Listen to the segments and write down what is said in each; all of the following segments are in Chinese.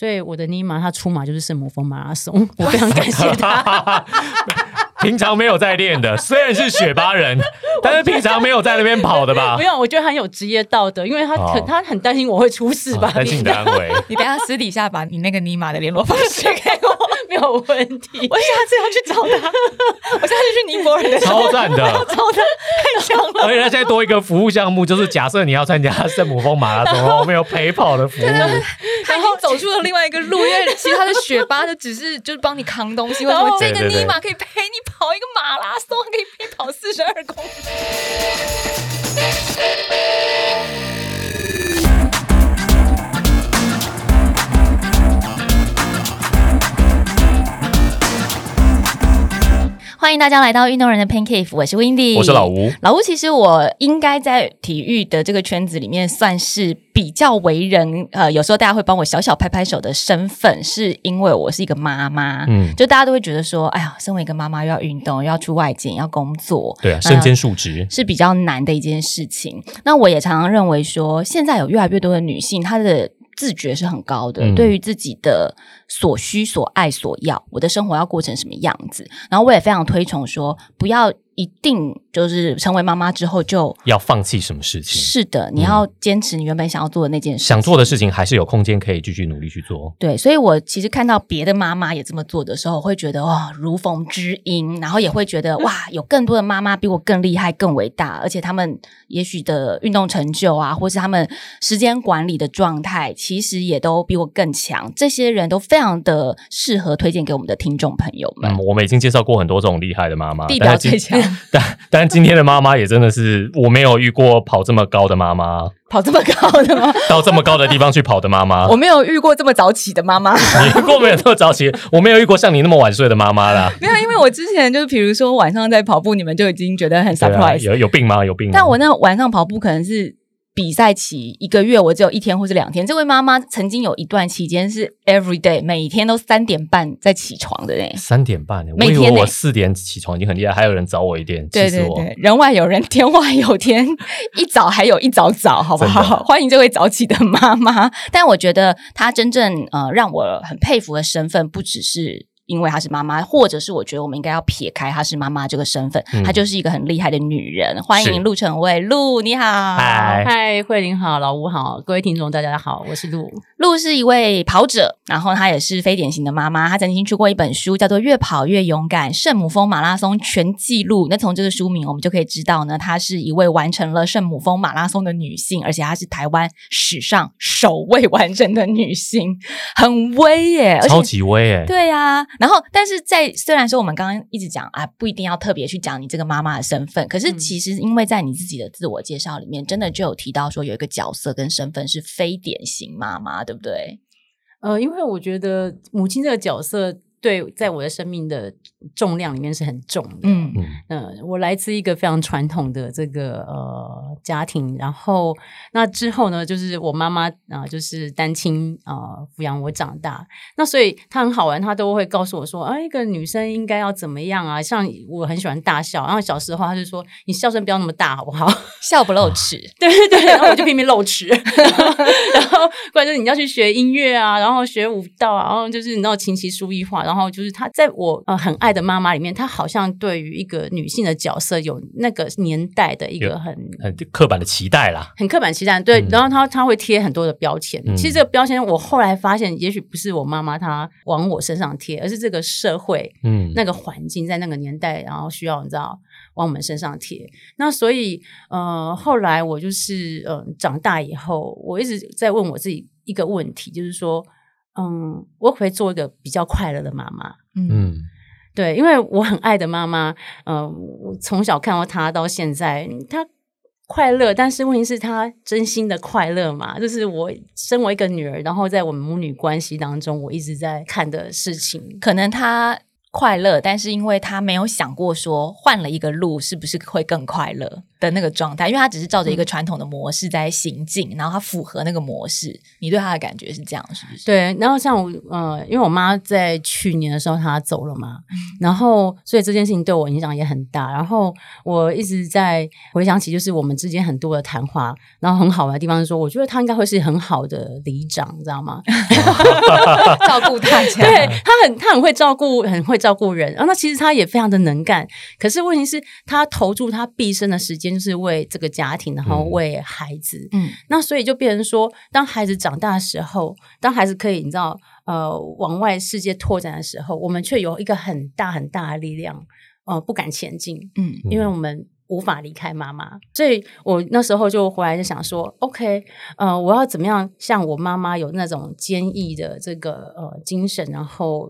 所以我的尼玛他出马就是圣母峰马拉松，我非常感谢他。平常没有在练的，虽然是雪巴人，但是平常没有在那边跑的吧不？用，我觉得很有职业道德，因为他哦可他很担心我会出事吧，担心你的安危。你等一下私底下把你那个尼玛的联络方式给我，没有问题。我下次要去找他。我下次去尼泊尔的时候超赞的，找他，太强了。而且他现在多一个服务项目，就是假设你要参加圣母峰马拉松，我们有陪跑的服务。他已经走出了另外一个路，因为其他的雪巴就只是就是帮你扛东西，为什么这个尼玛可以陪你跑一个马拉松，可以陪你跑四十二公里？欢迎大家来到运动人的 Pancake，我是 Windy，我是老吴，老吴，其实我应该在体育的这个圈子里面算是比较为人，呃，有时候大家会帮我小小拍拍手的身份，是因为我是一个妈妈，嗯，就大家都会觉得说，哎呀，身为一个妈妈又要运动，又要出外景，要工作，对啊，身兼数职，是比较难的一件事情。那我也常常认为说，现在有越来越多的女性，她的自觉是很高的，嗯对于自己的所需、所爱、所要，我的生活要过成什么样子。然后我也非常推崇说，不要一定就是成为妈妈之后就。要放弃什么事情？是的，你要坚持你原本想要做的那件事。想做的事情还是有空间可以继续努力去做。对，所以我其实看到别的妈妈也这么做的时候，我会觉得哇，如逢知音，然后也会觉得哇，有更多的妈妈比我更厉害、更伟大，而且他们也许的运动成就啊，或是他们时间管理的状态，其实也都比我更强。这些人都非常的适合推荐给我们的听众朋友们。嗯，我们已经介绍过很多这种厉害的妈妈，地表最强，但但今天的妈妈也真的是我没有遇过跑这么高的妈妈，跑这么高的吗？到这么高的地方去跑的妈妈。我没有遇过这么早起的妈妈。你遇过没有这么早起？我没有遇过像你那么晚睡的妈妈啦。没有，因为我之前就是比如说晚上在跑步，你们就已经觉得很 surprise，、有有病吗？有病吗？但我那晚上跑步可能是比赛期一个月，我只有一天或是两天。这位妈妈曾经有一段期间是 every day 每天都三点半在起床的嘞。三点半每天我四点起床已经很厉害，还有人早我一点！对对对，人外有人，天外有天，一早还有一早早，好不好？欢迎这位早起的妈妈。但我觉得她真正呃让我很佩服的身份，不只是。因为她是妈妈，或者是我觉得我们应该要撇开她是妈妈这个身份，嗯她就是一个很厉害的女人。欢迎陆成蔚，陆你好，嗨嗨，慧玲好，老吴好，各位听众大家好，我是陆。陆是一位跑者，然后她也是非典型的妈妈。她曾经出过一本书，叫做《越跑越勇敢：圣母峰马拉松全记录》。那从这个书名，我们就可以知道呢，她是一位完成了圣母峰马拉松的女性，而且她是台湾史上首位完成的女性，很威耶！超级威耶、对呀、然后但是在虽然说我们刚刚一直讲啊，不一定要特别去讲你这个妈妈的身份，可是嗯其实因为在你自己的自我介绍里面，真的就有提到说有一个角色跟身份是非典型妈妈，对不对？呃，因为我觉得母亲这个角色对在我的生命的重量里面是很重的。嗯嗯，嗯，我来自一个非常传统的这个呃家庭，然后那之后呢，就是我妈妈啊、呃就是单亲啊、呃抚养我长大，那所以她很好玩，她都会告诉我说，啊，一个女生应该要怎么样啊？像我很喜欢大笑，然后小时候她就说，你笑声不要那么大，好不好？笑不露 齿，对对对，然后我就拼命露齿，然后然后不然就是你要去学音乐啊，然后学舞蹈啊，然后就是你知道琴棋书艺画，然后就是她在我呃很爱的妈妈里面，她好像对于一个女性的角色有那个年代的一有个很很刻板的期待啦。很刻板期待，对，嗯然后她她会贴很多的标签。嗯其实这个标签我后来发现，也许不是我妈妈她往我身上贴，而是这个社会嗯，那个环境在那个年代，然后需要你知道往我们身上贴。那所以呃，后来我就是呃长大以后，我一直在问我自己一个问题，就是说，嗯，我可不可以做一个比较快乐的妈妈？嗯嗯对，因为我很爱的妈妈，呃，我从小看到她到现在，她快乐，但是问题是他真心的快乐嘛？就是我身为一个女儿，然后在我们母女关系当中，我一直在看的事情。可能他快乐，但是因为他没有想过说换了一个路是不是会更快乐的那个状态，因为他只是照着一个传统的模式在行进，然后他符合那个模式。你对他的感觉是这样，是不是？对，然后像我呃，因为我妈在去年的时候她走了嘛，然后所以这件事情对我影响也很大。然后我一直在回想起，就是我们之间很多的谈话，然后很好玩的地方是说，我觉得他应该会是很好的里长，你知道吗？照顾大家，对他很他很会照顾，很会照顾人。然后那其实他也非常的能干，可是问题是，他投注他毕生的时间就是为这个家庭，然后为孩子。嗯，那所以就变成说，当孩子长大的时候，当孩子可以你知道呃往外世界拓展的时候，我们却有一个很大很大的力量，呃不敢前进。嗯因为我们无法离开妈妈，所以我那时候就回来就想说，OK，呃，我要怎么样像我妈妈有那种坚毅的这个呃精神，然后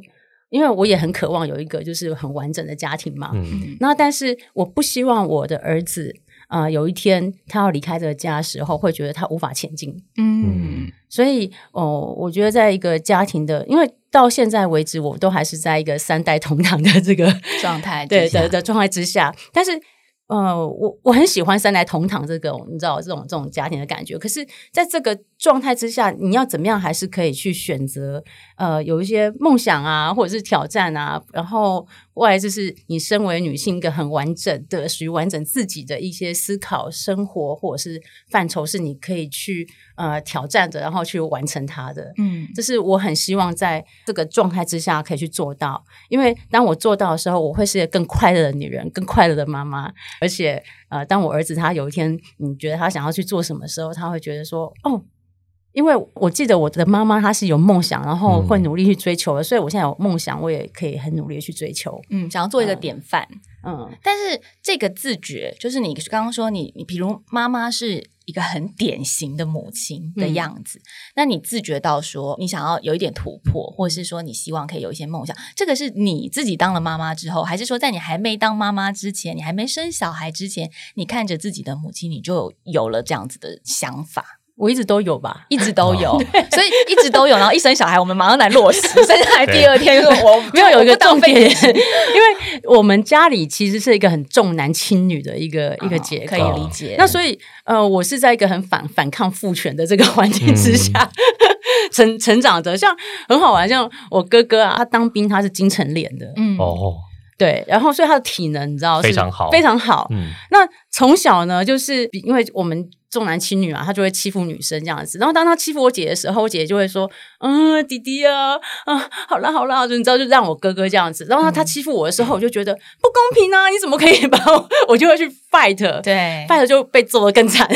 因为我也很渴望有一个就是很完整的家庭嘛，嗯。那但是我不希望我的儿子啊、呃有一天他要离开这个家的时候，会觉得他无法前进。嗯。所以，哦，我觉得在一个家庭的，因为到现在为止，我都还是在一个三代同堂的这个状态之对下。的的状态之下，但是。呃，我我很喜欢三代同堂这种，你知道这种这种家庭的感觉。可是，在这个状态之下，你要怎么样还是可以去选择，呃，有一些梦想啊，或者是挑战啊。然后，外来就是你身为女性一个很完整的、属于完整自己的一些思考、生活或者是范畴，是你可以去呃挑战的，然后去完成它的。嗯这是我很希望在这个状态之下可以去做到，因为当我做到的时候，我会是一个更快乐的女人，更快乐的妈妈。而且，呃，当我儿子他有一天你觉得他想要去做什么时候，他会觉得说，哦。因为我记得我的妈妈她是有梦想，然后会努力去追求的，所以我现在有梦想，我也可以很努力地去追求。嗯，想要做一个典范。嗯，但是这个自觉，就是你刚刚说你，你比如妈妈是一个很典型的母亲的样子，那你自觉到说你想要有一点突破，或者是说你希望可以有一些梦想，这个是你自己当了妈妈之后，还是说在你还没当妈妈之前，你还没生小孩之前，你看着自己的母亲，你就有有了这样子的想法？我一直都有吧。一直都有，所以一直都有。然后一生小孩，我们马上来落实。生下来第二天我没有有一个重点，因为我们家里其实是一个很重男轻女的一个、一个结构，可以理解。那所以，呃，我是在一个很反反抗父权的这个环境之下、成成长的，像很好玩，像我哥哥啊，他当兵他是金城脸的，嗯。哦，对，然后所以他的体能你知道是非常好非常好。嗯那从小呢，就是比因为我们重男轻女啊，他就会欺负女生这样子。然后当他欺负我姐的时候，我姐姐就会说：“嗯，弟弟啊，啊，好啦好啦，就你知道，就让我哥哥这样子。”然后他他欺负我的时候，我就觉得不公平啊！你怎么可以 把我？我就会去 fight，对，fight 就被揍得更惨。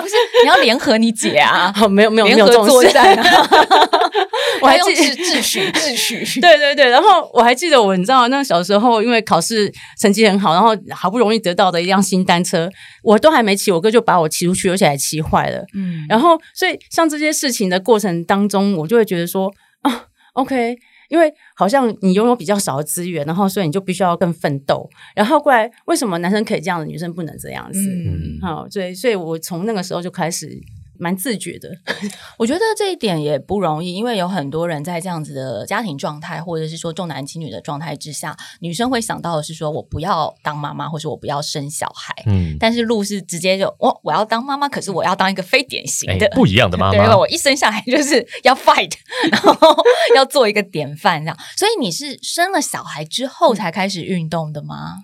不是你要联合你姐啊，好，没有没有没有这种事。作战啊，我还记秩秩序秩序。对对对，然后我还记得我，你知道，那小时候因为考试成绩很好，然后好不容易得到的一辆新单车，我都还没骑，我哥就把我骑出去，而且还骑坏了。嗯，然后，所以像这些事情的过程当中，我就会觉得说啊，OK，因为好像你拥有比较少的资源，然后所以你就必须要更奋斗。然后过来，为什么男生可以这样子，女生不能这样子？嗯，好，所以所以我从那个时候就开始蛮自觉的。我觉得这一点也不容易，因为有很多人在这样子的家庭状态，或者是说重男轻女的状态之下，女生会想到的是说我不要当妈妈，或者我不要生小孩。嗯，但是路是直接就我我要当妈妈，可是我要当一个非典型的，哎不一样的妈对，因我一生下来就是要 fight，然后要做一个典范这样。所以你是生了小孩之后才开始运动的吗？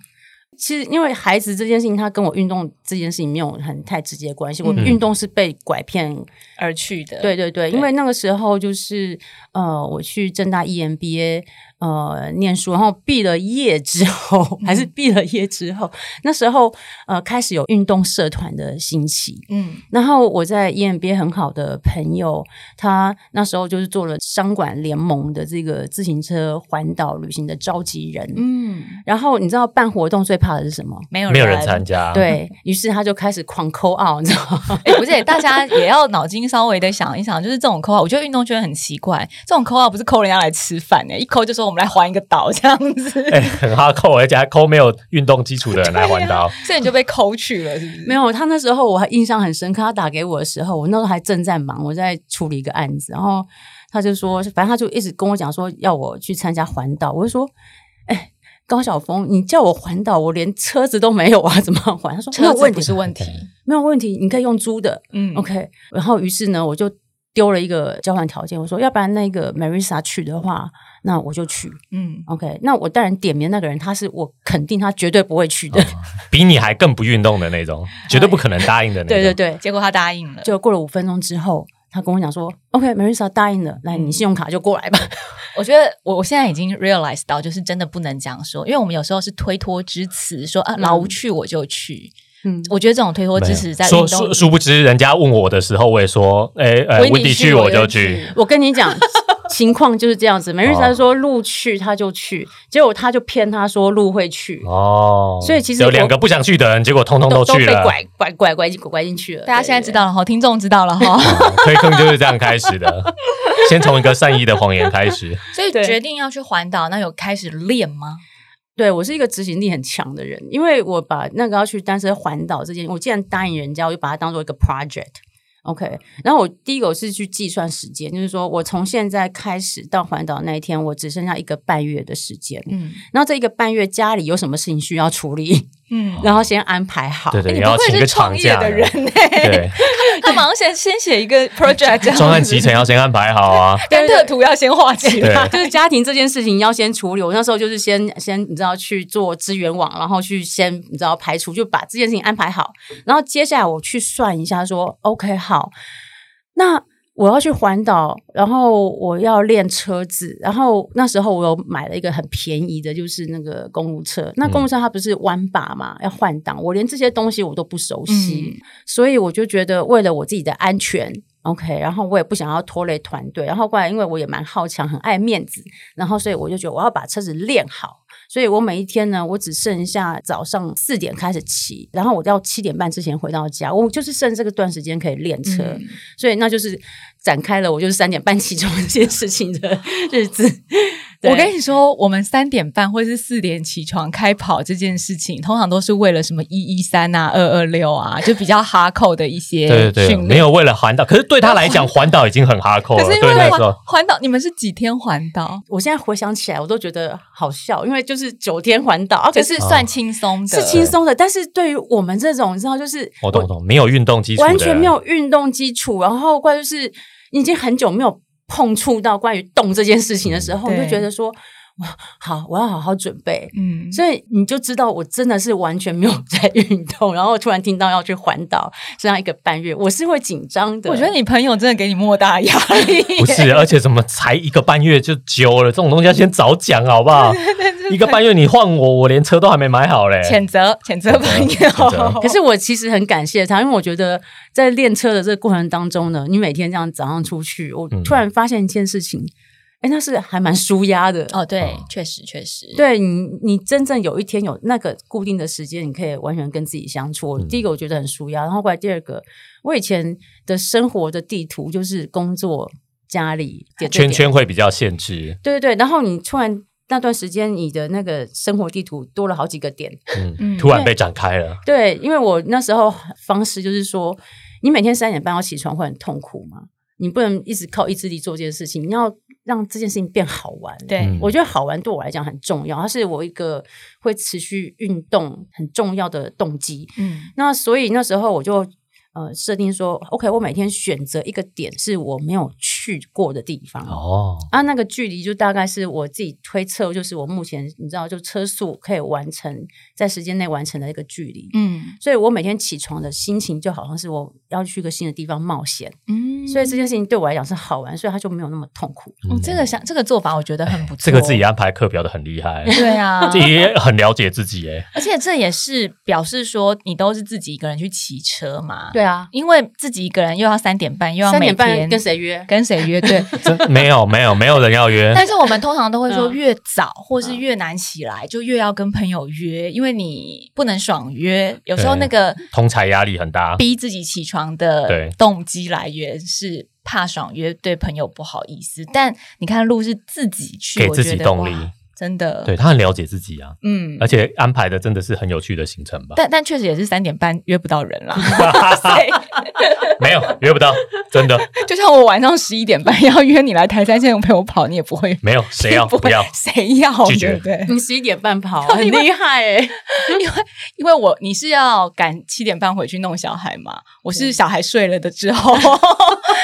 其实因为孩子这件事情，他跟我运动这件事情没有很太直接关系。我嗯运动是被拐骗而去的，对对对，对因为那个时候就是呃，我去正大 E EMBA 呃念书，然后毕了业之后，还是毕了业之后，那时候呃开始有运动社团的兴起。嗯然后我在 E EMBA 很好的朋友，他那时候就是做了商管联盟的这个自行车环岛旅行的召集人。嗯，然后你知道办活动最怕的是什么？没有没有人参加，，对 于是他就开始狂抠 out，你知道吗？哎、不是，大家也要脑筋稍微的想一想，就是这种扣号，我觉得运动圈很奇怪，这种扣号不是扣人家来吃饭呢、一扣就说我们来环一个岛这样子，哎，很哈扣，而且还扣没有运动基础的人来环岛，所以你就被扣去了，是不是？没有，他那时候我还印象很深刻。他打给我的时候，我那时候还正在忙，我在处理一个案子，然后他就说，反正他就一直跟我讲说要我去参加环岛，我就说，哎。高晓峰，你叫我环岛，我连车子都没有啊，怎么环？他说没有车子问题，不是问题，没有问题，你可以用租的。嗯 OK，然后于是呢，我就丢了一个交换条件，我说要不然那个 Marisa 去的话，那我就去。嗯，OK，那我当然点名那个人，他是我肯定他绝对不会去的。比你还更不运动的那种，绝对不可能答应的那种。对对对，结果他答应了，就过了五分钟之后，他跟我讲说：“OK，Marisa 答应了，来，你信用卡就过来吧。我觉得我我现在已经 realize 到，就是真的不能这样说，因为我们有时候是推脱之词，说啊老吴去我就去。嗯，我觉得这种推脱支持在说殊殊不知，人家问我的时候，我也说，哎哎，Wendy 温迪去去我就去去。我跟你讲，情况就是这样子。Marisa 说路去他就去，结果他就骗他说路会去，哦，所以其实有两个不想去的人，结果通通都去了。被拐拐拐拐进拐进去了。大家现在知道。了哈，听众知道了哈，哦推坑就是这样开始的，先从一个善意的谎言开始。所以对决定要去环岛，那有开始练吗？对我是一个执行力很强的人，因为我把那个要去单车环岛这件，我既然答应人家，我就把它当做一个 project。OK，然后我第一个我是去计算时间，就是说我从现在开始到环岛那一天，我只剩下一个半月的时间。嗯然后这一个半月家里有什么事情需要处理，嗯，然后先安排好。对对，你你不愧是请个长创业的人呢，对，他马上先先写一个 project，这样子专案集成要先安排好啊。甘特图要先画起来。就是家庭这件事情要先处理。我那时候就是先先你知道去做资源网，然后去先你知道排除，就把这件事情安排好。然后接下来我去算一下说，OK 好，那我要去环岛，然后我要练车子，然后那时候我有买了一个很便宜的，就是那个公路车。那公路车它不是弯把嘛，要换挡，我连这些东西我都不熟悉，所以我就觉得为了我自己的安全。OK，然后我也不想要拖累团队，然后过来，因为我也蛮好强，很爱面子，然后所以我就觉得我要把车子练好，所以我每一天呢，我只剩下早上四点开始骑，然后我要七点半之前回到家，我就是剩这个段时间可以练车，嗯所以那就是展开了我就是三点半起床这件事情的日子。对我跟你说，我们三点半或是四点起床开跑这件事情，通常都是为了什么一一三啊、二二六啊，就比较哈扣的一些 对对对，训练。没有为了环岛，可是对他来讲，环岛已经很哈扣了。可是因为环对那时候，环岛，你们是几天环岛？我现在回想起来，我都觉得好笑，因为就是九天环岛，啊，可是算轻松的，是轻松的，但是对于我们这种，你知道，就是我懂懂，没有运动基础，完全没有运动基础，然后怪就是已经很久没有碰触到关于动这件事情的时候，对。你就觉得说，哇，好，我要好好准备。嗯，所以你就知道，我真的是完全没有 在运动，然后突然听到要去环岛，这样一个半月，我是会紧张的。我觉得你朋友真的给你莫大压力，不是，而且怎么才一个半月就揪了？这种东西要先早讲好不好？一个半月你换我，我连车都还没买好嘞。谴责谴责朋友。可是我其实很感谢他，因为我觉得在练车的这个过程当中呢，你每天这样早上出去，我嗯突然发现一件事情，哎、那是还蛮舒压的。哦，对哦，确实确实，对你，你真正有一天有那个固定的时间，你可以完全跟自己相处。嗯第一个我觉得很舒压，然后过来第二个，我以前的生活的地图就是工作、家里点点圈圈会比较限制，对对对，然后你突然那段时间，你的那个生活地图多了好几个点。突然被展开了。对，因为我那时候方式就是说，你每天三点半要起床会很痛苦嘛，你不能一直靠意志力做这件事情，你要让这件事情变好玩。对嗯我觉得好玩对我来讲很重要，它是我一个会持续运动很重要的动机。嗯那所以那时候我就呃设定说，OK，我每天选择一个点是我没有去过的地方。哦，啊，那个距离就大概是我自己推测，就是我目前你知道，就车速可以完成在时间内完成的一个距离。嗯所以我每天起床的心情就好像是我要去一个新的地方冒险，嗯所以这件事情对我来讲是好玩，所以他就没有那么痛苦。哦，这个想这个做法，我觉得很不错。这个自己安排课表的很厉害，对啊，这也很了解自己哎。而且这也是表示说你都是自己一个人去骑车嘛。，对啊，因为自己一个人又要三点半，又要每三点半天跟谁约？跟谁约？对。没有没有没有人要约，但是我们通常都会说，嗯越早或是越难起来，就越要跟朋友约，因为你不能爽约。有时候那个通才压力很大。逼自己起床的动机来源是怕爽约，对朋友不好意思。但你看路是自己去，给自己动力哇真的。对他很了解自己啊，嗯而，且安排的真的是很有趣的行程吧？但但确实也是三点半约不到人啦。没有约不到，真的 就像我晚上十一点半要约你来台山县陪我跑，你也不会，没有，谁要不不要？谁要拒绝对？你十一点半跑，很厉害哎、因为因为我你是要赶七点半回去弄小孩嘛，我是小孩睡了的之后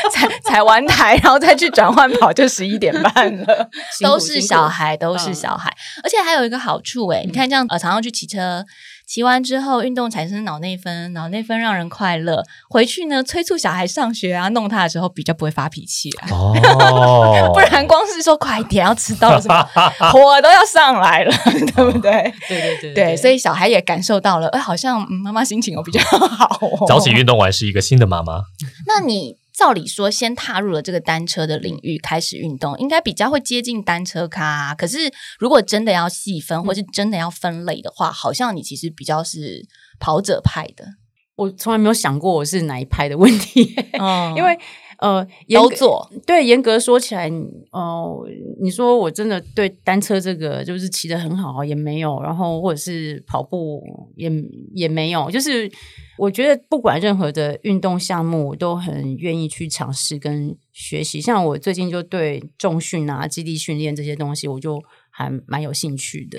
才才完台，然后再去转换跑，就十一点半了。都是小孩，都是嗯小孩，而且还有一个好处诶、你看这样呃，常常去骑车。骑完之后，运动产生脑内分，脑内分让人快乐。回去呢，催促小孩上学啊，弄他的时候比较不会发脾气啊。哦，不然光是说快点要迟到了什么，火都要上来了，对不对？对对对对，所以小孩也感受到了，哎，好像嗯妈妈心情有比较好、哦。早起运动完是一个新的妈妈，那你照理说，先踏入了这个单车的领域，开始运动，应该比较会接近单车咖、啊。可是，如果真的要细分，或是真的要分类的话，好像你其实比较是跑者派的，我从来没有想过我是哪一派的问题，嗯 因为呃，都做，对，严格说起来，哦、你说我真的对单车这个就是骑得很好也没有，然后或者是跑步也也没有，就是我觉得不管任何的运动项目，我都很愿意去尝试跟学习。像我最近就对重训啊、基地训练这些东西，我就还蛮有兴趣的。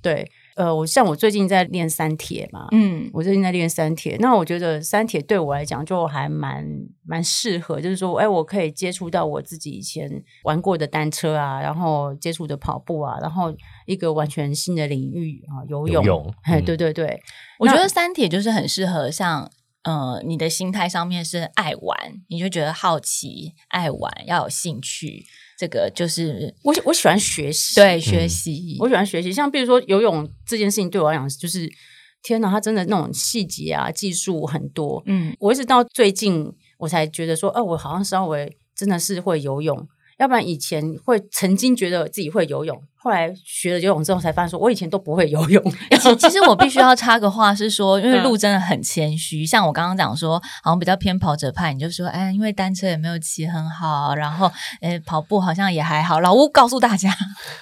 对，呃，我像我最近在练三铁嘛，嗯我最近在练三铁，那我觉得三铁对我来讲就还蛮蛮适合，就是说，哎，我可以接触到我自己以前玩过的单车啊，然后接触的跑步啊，然后一个完全新的领域啊，游泳，游泳哎，嗯对对对，我觉得三铁就是很适合像。呃，你的心态上面是爱玩，你就觉得好奇、爱玩，要有兴趣，这个就是我喜我喜欢学习，对学习。我喜欢学习，像比如说游泳这件事情对我来讲，就是天哪，它真的那种细节啊、技术很多，嗯。我一直到最近我才觉得说，哦、我好像稍微真的是会游泳，要不然以前会曾经觉得自己会游泳，后来学了游泳之后才发现说，我以前都不会游泳。其其实我必须要插个话是说，因为嗯路真的很谦虚，像我刚刚讲说，好像比较偏跑者派，你就说，哎，因为单车也没有骑很好，然后呃跑步好像也还好。老吴告诉大家，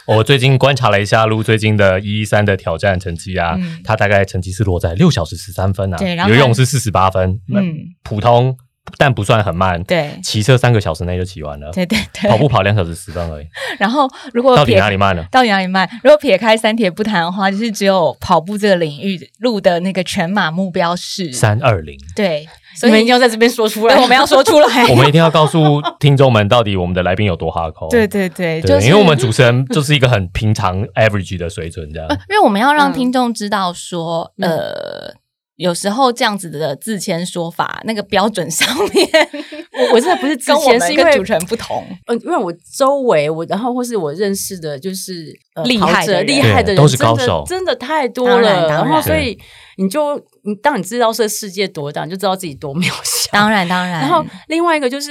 我最近观察了一下路最近的一一三的挑战成绩啊，嗯他大概成绩是落在六小时十三分啊，对然后游泳是四十八分，嗯嗯，普通但不算很慢，对骑车三个小时内就骑完了，对对对，跑步跑两小时十分而已，然后如果到底哪里慢了？到底哪里慢？如果撇开三铁不谈的话，就是只有跑步这个领域路的那个全马目标是，三二零，对，所以你们一定要在这边说出来，我们要说出来。我们一定要告诉听众们，到底我们的来宾有多哈口。对对对，对，就是因为我们主持人就是一个很平常 average 的水准，这样。因为我们要让嗯听众知道说，嗯呃，有时候这样子的自谦说法，那个标准上面，我我真的不是之跟我前是因为们跟主持人不同。呃，因为我周围我然后或是我认识的，就是、呃、厉害厉害的人，都是高真的手真的太多了。然然后所以你就你当你知道这世界多大，你就知道自己多渺小。当然当然，然后另外一个就是，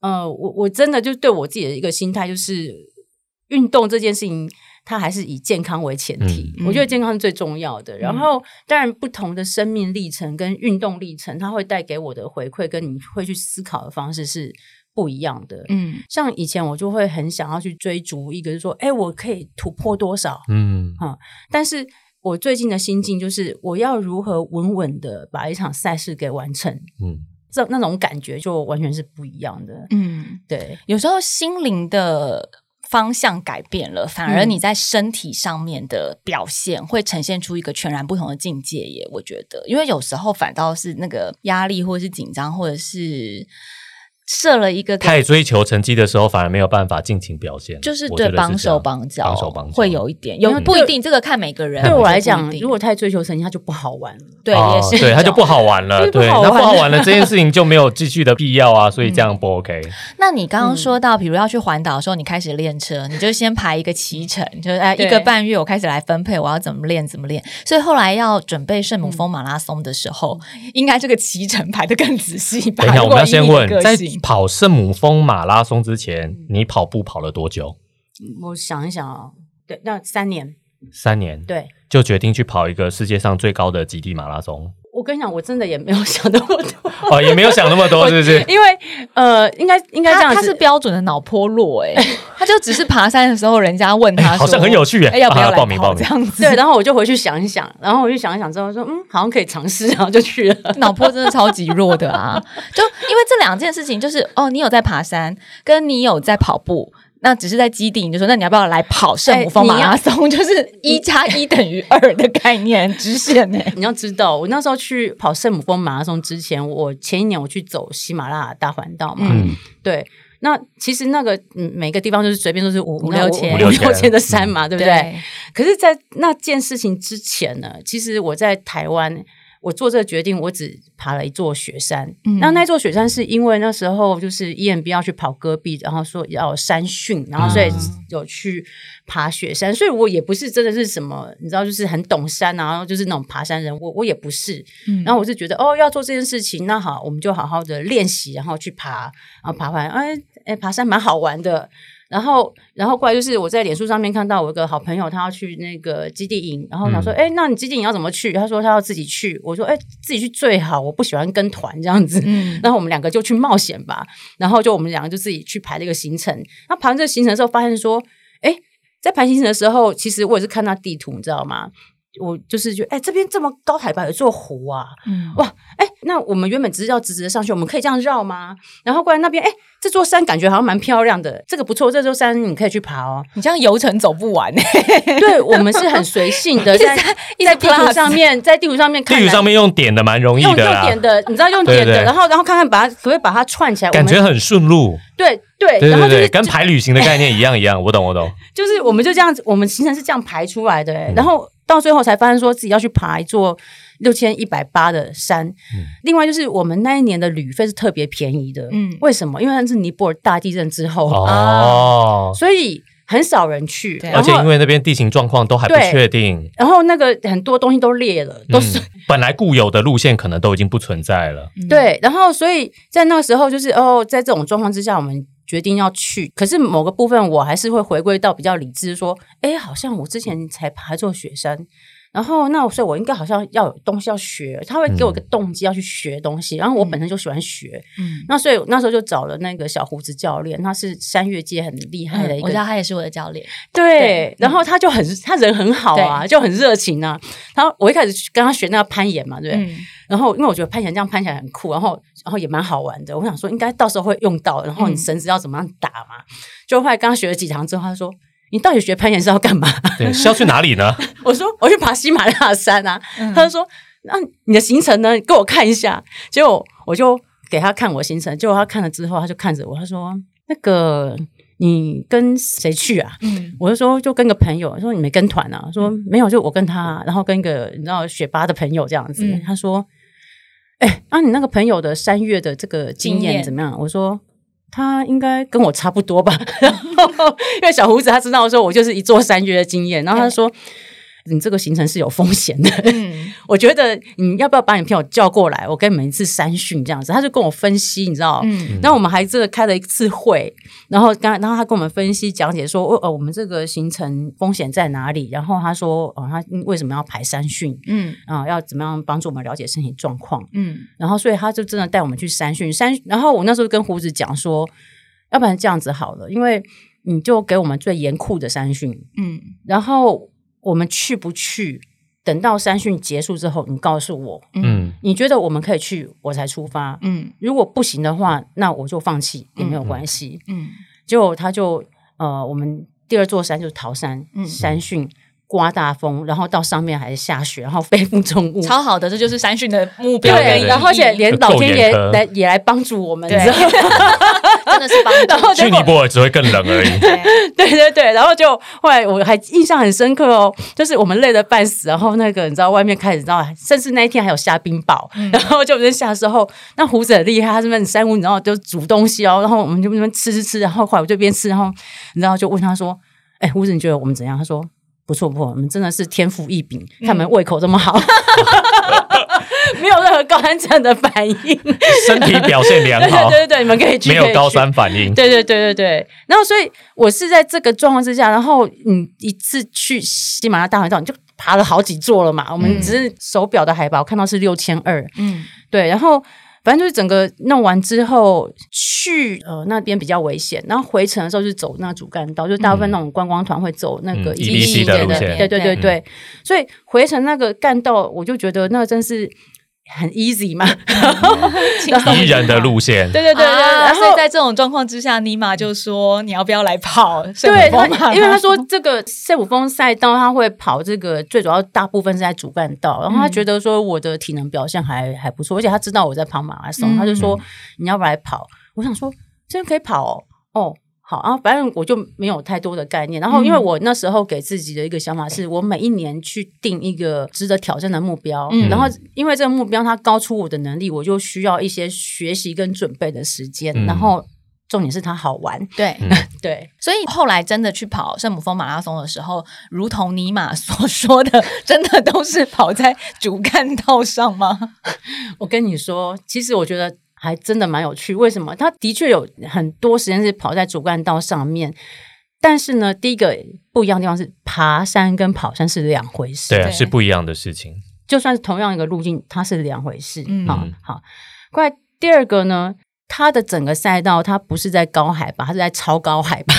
呃，我我真的就对我自己的一个心态就是，运动这件事情，它还是以健康为前提。嗯我觉得健康是最重要的。然后，当然不同的生命历程跟运动历程，它会带给我的回馈，跟你会去思考的方式是不一样的。嗯像以前我就会很想要去追逐一个，就是说，哎，我可以突破多少？嗯，但是我最近的心境就是，我要如何稳稳的把一场赛事给完成。嗯，这那种感觉就完全是不一样的。嗯，对，有时候心灵的。方向改变了，反而嗯你在身体上面的表现会呈现出一个全然不同的境界耶。我觉得，因为有时候反倒是那个压力，或者是紧张，或者是设了一个太追求成绩的时候，反而没有办法尽情表现，就是对绑手绑脚，绑手绑脚会有一点，有因为不一定，这个看每个人。对我来讲如果太追求成绩，它就不好玩了。对哦也是对，它就不好玩了，对，就是不好玩那不好玩了，这件事情就没有继续的必要啊，所以这样不 OK。那你刚嗯刚说到，比如要去环岛的时候，你开始练车，你就先排一个骑程，就是哎一个半月，我开始来分配我要怎么练，怎么练。所以后来要准备圣母峰马拉松的时候，应该这个骑程排的更仔细吧？等一下，我们要先问在性跑圣母峰马拉松之前，你跑步跑了多久？我想一想啊，对，那三年，三年，对。就决定去跑一个世界上最高的极地马拉松。我跟你讲，我真的也没有 想那么多，哦，也没有想那么多，是不是？因为呃，应该应该这样子，他他是标准的脑波弱哎、他他就只是爬山的时候，人家问他说，好像很有趣耶哎，要不要报名报名跑这样子？对，然后我就回去想一想，然后我就想一想之后说，嗯，好像可以尝试，然后就去了。脑波真的超级弱的啊！就因为这两件事情，就是哦，你有在爬山，跟你有在跑步。那只是在基地，你就说那你要不要来跑圣母峰马拉松？就是一加一等于二的概念，直线呢、你要知道，我那时候去跑圣母峰马拉松之前，我前一年我去走喜马拉雅大环道嘛，嗯，对。那其实那个嗯，每个地方就是随便都是五五六千五六千的山嘛，对不对？对，可是，在那件事情之前呢，其实我在台湾，我做这个决定，我只爬了一座雪山。嗯那那座雪山是因为那时候就是 EMB 要去跑戈壁，然后说要有山训，然后所以有去爬雪山。所以我也不是真的是什么，你知道，就是很懂山啊，然后就是那种爬山人，我我也不是。嗯然后我是觉得哦，要做这件事情，那好，我们就好好的练习，然后去爬，然后爬完，哎哎，爬山蛮好玩的。然后，然后过来就是我在脸书上面看到我一个好朋友，他要去那个基地营，然后我想说，哎、那你基地营要怎么去？他说他要自己去，我说，哎，自己去最好，我不喜欢跟团这样子。嗯然后我们两个就去冒险吧，然后就我们两个就自己去排了一个行程。那排完这个行程的时候，发现说，哎，在排行程的时候，其实我也是看到地图，你知道吗？我就是觉得，哎，这边这么高海拔有座湖啊，嗯哇，哎，那我们原本只是要直直的上去，我们可以这样绕吗？然后过来那边，哎，这座山感觉好像蛮漂亮的，这个不错，这座山你可以去爬哦。你这样游程走不完呢、对我们是很随性的，在在地图上面，在地图上面看，地图上面用点的蛮容易用的啦用点，的，你知道用点的，对对然后然后看看把它可不可以把它串起来，感觉很顺路。对对，对对对，然后就是跟排旅行的概念一样一样，我懂我懂。就是我们就这样子，我们行程是这样排出来的、欸嗯然后到最后才发现说自己要去爬一座六千一百八的山。嗯。另外就是我们那一年的旅费是特别便宜的，嗯。为什么？因为那是尼泊尔大地震之后，哦，所以很少人去，而且因为那边地形状况都还不确定，然后那个很多东西都裂了，都是、嗯。本来固有的路线可能都已经不存在了。对，然后所以在那个时候就是哦，在这种状况之下，我们决定要去。可是某个部分我还是会回归到比较理智，说，哎，好像我之前才爬座雪山，然后那所以我应该好像要有东西要学，他会给我一个动机要去学东西。然后我本身就喜欢学，嗯，那所以那时候就找了那个小胡子教练，他是山岳界很厉害的一个嗯我知道他也是我的教练，对对，然后他就很他人很好啊，就很热情啊。他我一开始跟他学那个攀岩嘛，对不对？嗯然后因为我觉得攀岩这样攀起来很酷，然后然后也蛮好玩的。我想说应该到时候会用到，然后你嗯绳子要怎么样打嘛？就后来刚学了几堂之后，他说：“你到底学攀岩是要干嘛 对，是要去哪里呢？？” 我说：“我去爬喜马拉雅山啊。嗯他就说：“那你的行程呢？你给我看一下。”结果我就给他看我行程，结果他看了之后，他就看着我，他说：“那个你跟谁去啊？”嗯我就说就跟个朋友，说你没跟团啊？说没有，就我跟他，然后跟一个你知道雪巴的朋友这样子。嗯他说：“哎、那、你那个朋友的三月的这个经验怎么样？”我说：“他应该跟我差不多吧。”然后因为小胡子他知道说我就是一座山岳的经验，然后他说。你这个行程是有风险的，嗯 我觉得你要不要把你朋友叫过来，我跟你们一次三训这样子？他就跟我分析，你知道，嗯然后我们还这个开了一次会，然后刚然后他跟我们分析讲解说，哦，呃我们这个行程风险在哪里？然后他说，哦，他为什么要排三训嗯啊、要怎么样帮助我们了解身体状况？嗯然后所以他就真的带我们去三训三，然后我那时候跟胡子讲说，要不然这样子好了，因为你就给我们最严酷的三训，嗯然后我们去不去？等到山训结束之后，你告诉我，嗯，你觉得我们可以去，我才出发。嗯如果不行的话，那我就放弃也没有关系。嗯结果他就呃，我们第二座山就是桃山，嗯山训刮大风，然后到上面还是下雪，然后背负重物。超好的，这就是山训的目标对，然后而且连老天爷来也来帮助我们，对？真的是帮助。然后结果去尼泊尔只会更冷而已。对对对对，然后就后来我还印象很深刻哦，就是我们累得半死，然后那个你知道外面开始你知道，甚至那一天还有下冰雹，然后就在下的时候，那胡子很厉害，他这边山屋，你知道就煮东西哦，然后我们就那边吃吃吃，然后后来我就边吃，然后你知道就问他说：“哎，胡子你觉得我们怎样？”他说。不错不错，我们真的是天赋异禀，看我们胃口这么好，没有任何高山症的反应。身体表现良好，对 对对，你们可以去，没有高山反应。对对对对对，然后所以我是在这个状况之下，然后你一次去喜马拉雅大环岛，你就爬了好几座了嘛。我们只是手表的海拔，我看到是六千二，嗯对，然后反正就是整个弄完之后去呃那边比较危险，然后回程的时候就走那主干道，就大部分那种观光团会走那个一级的路线对对对对，所以回程那个干道，我就觉得那真是很 easy 嘛，轻松宜人的路线，对对对对，啊然后所以在这种状况之下，尼玛就说你要不要来跑圣对因为他说这个圣母峰赛道他会跑这个，最主要大部分是在主干道，然后他嗯觉得说我的体能表现还还不错，而且他知道我在跑马拉松，嗯他就说你要不要来跑？我想说真的可以跑哦，哦。好，然后反正我就没有太多的概念。然后，因为嗯我那时候给自己的一个想法是，我每一年去定一个值得挑战的目标。嗯然后，因为这个目标它高出我的能力，我就需要一些学习跟准备的时间。嗯然后，重点是它好玩。对。嗯对，所以后来真的去跑圣母峰马拉松的时候，如同尼玛所 说的，真的都是跑在主干道上吗？我跟你说，其实我觉得还真的蛮有趣。为什么？他的确有很多时间是跑在主干道上面，但是呢，第一个不一样的地方是，爬山跟跑山是两回事。对啊，是不一样的事情。就算是同样一个路径，它是两回事。嗯好好。过来第二个呢，它的整个赛道它不是在高海拔，它是在超高海拔，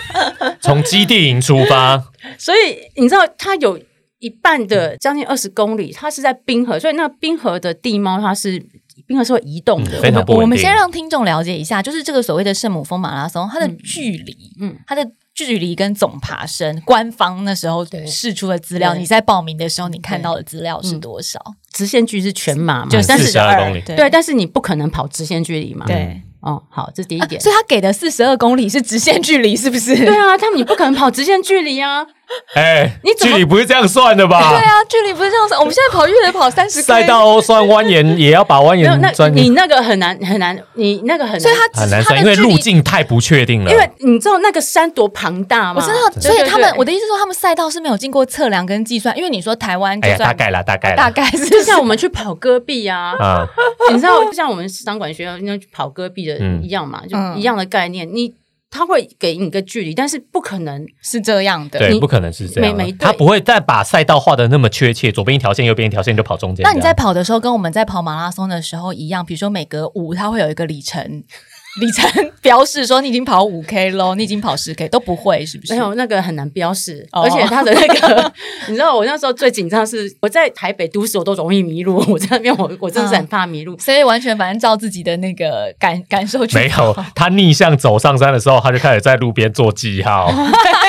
从基地营出发，所以你知道它有。一半的将近二十公里，它是在冰河，所以那冰河的地貌它是冰河是会移动的，嗯非常不稳定我们先让听众了解一下，就是这个所谓的圣母峰马拉松，它的嗯距离，嗯它的距离跟总爬升，官方那时候对释出的资料，你在报名的时候你看到的资料是多少？直线距是全马嘛，就但是四十二公里，对对，但是你不可能跑直线距离嘛。对。哦，好，这是第一点。所以他给的四十二公里是直线距离，是不是？对啊，他们你不可能跑直线距离啊。哎，你距离不是这样算的吧？对啊，距离不是这样算。我们现在跑越野跑三十赛道算蜿蜒，也要把蜿蜒 钻，你那个很难很难，你那个很难。所以它很难算，因为路径太不确定了。因为你知道那个山多庞大吗？我知道，所以他们我的意思说，他们赛道是没有经过测量跟计算，因为你说台湾哎呀，大概啦，大概啦，大概是就像我们去跑戈壁啊，啊，你知道，就像我们商管学校那去跑戈壁的嗯一样嘛，就嗯一样的概念。你他会给你一个距离，但是不可能是这样的。对，你不可能是这样他不会再把赛道画的那么确切，左边一条线，右边一条线就跑中间。那你在跑的时候，跟我们在跑马拉松的时候一样，比如说每隔五，它会有一个里程里程标示，说你已经跑五 K 喽，你已经跑十 K 都不会，是不是？没有那个很难标示，哦而且他的那个，你知道我那时候最紧张是我在台北都市我都容易迷路，我在那边我我真的是很怕迷路。所以完全反正照自己的那个感感受去没有，他逆向走上山的时候，他就开始在路边做记号，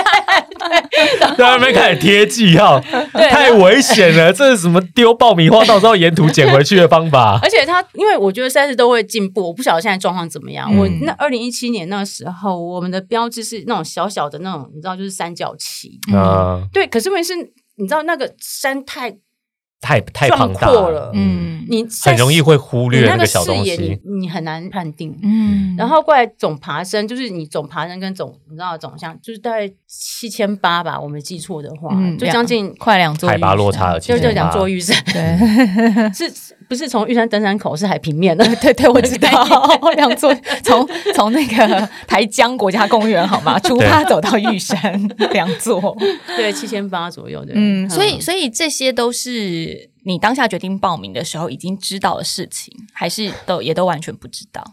在那边开始贴记号，太危险了！这是什么丢爆米花，到时候沿途捡回去的方法？而且他，因为我觉得赛事都会进步，我不晓得现在状况怎么样。嗯我那二零一七年那时候，我们的标志是那种小小的那种，你知道，就是三角旗。嗯，对，可是问题是，你知道那个山太太太壮庞大阔了，嗯。你很容易会忽略那个小视野，东西。你你很难判定。嗯。然后过来总爬升，就是你总爬升跟总，你知道总像就是大概七千八吧，我没记错的话，嗯就将近快两座海拔落差了就就两座玉山，对。是不是从玉山登山口是海平面的？对对，我知道 两座 从从那个台江国家公园好吗？出发走到玉山两座，对，七千八左右的。嗯，所以所以这些都是你当下决定报名的时候已经知道的事情，还是都也都完全不知道？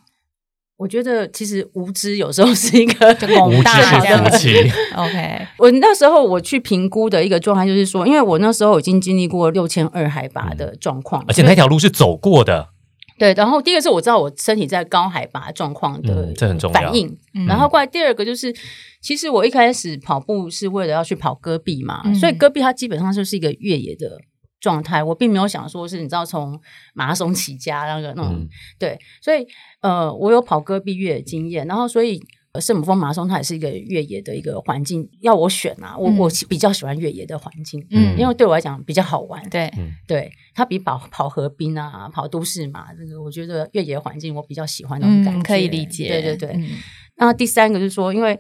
我觉得其实无知有时候是一个就猛无知大是这样福气，OK，我那时候我去评估的一个状态，就是说，因为我那时候已经经历过六千二海拔的状况，而且那条路是走过的，对，然后第一个是我知道我身体在高海拔状况的嗯这很重要反应，嗯。然后过来第二个就是，其实我一开始跑步是为了要去跑戈壁嘛，嗯所以戈壁它基本上就是一个越野的状态，我并没有想说是你知道从马拉松起家那个那种、嗯对，所以呃，我有跑戈壁越野经验，然后所以。呃圣母峰马拉松它也是一个越野的一个环境，要我选啊，我、嗯我比较喜欢越野的环境，嗯因为对我来讲比较好玩。对，对，它比跑跑河滨啊、跑都市嘛，这个我觉得越野环境我比较喜欢那种感觉，嗯，可以理解，对对对。嗯那第三个就是说，因为你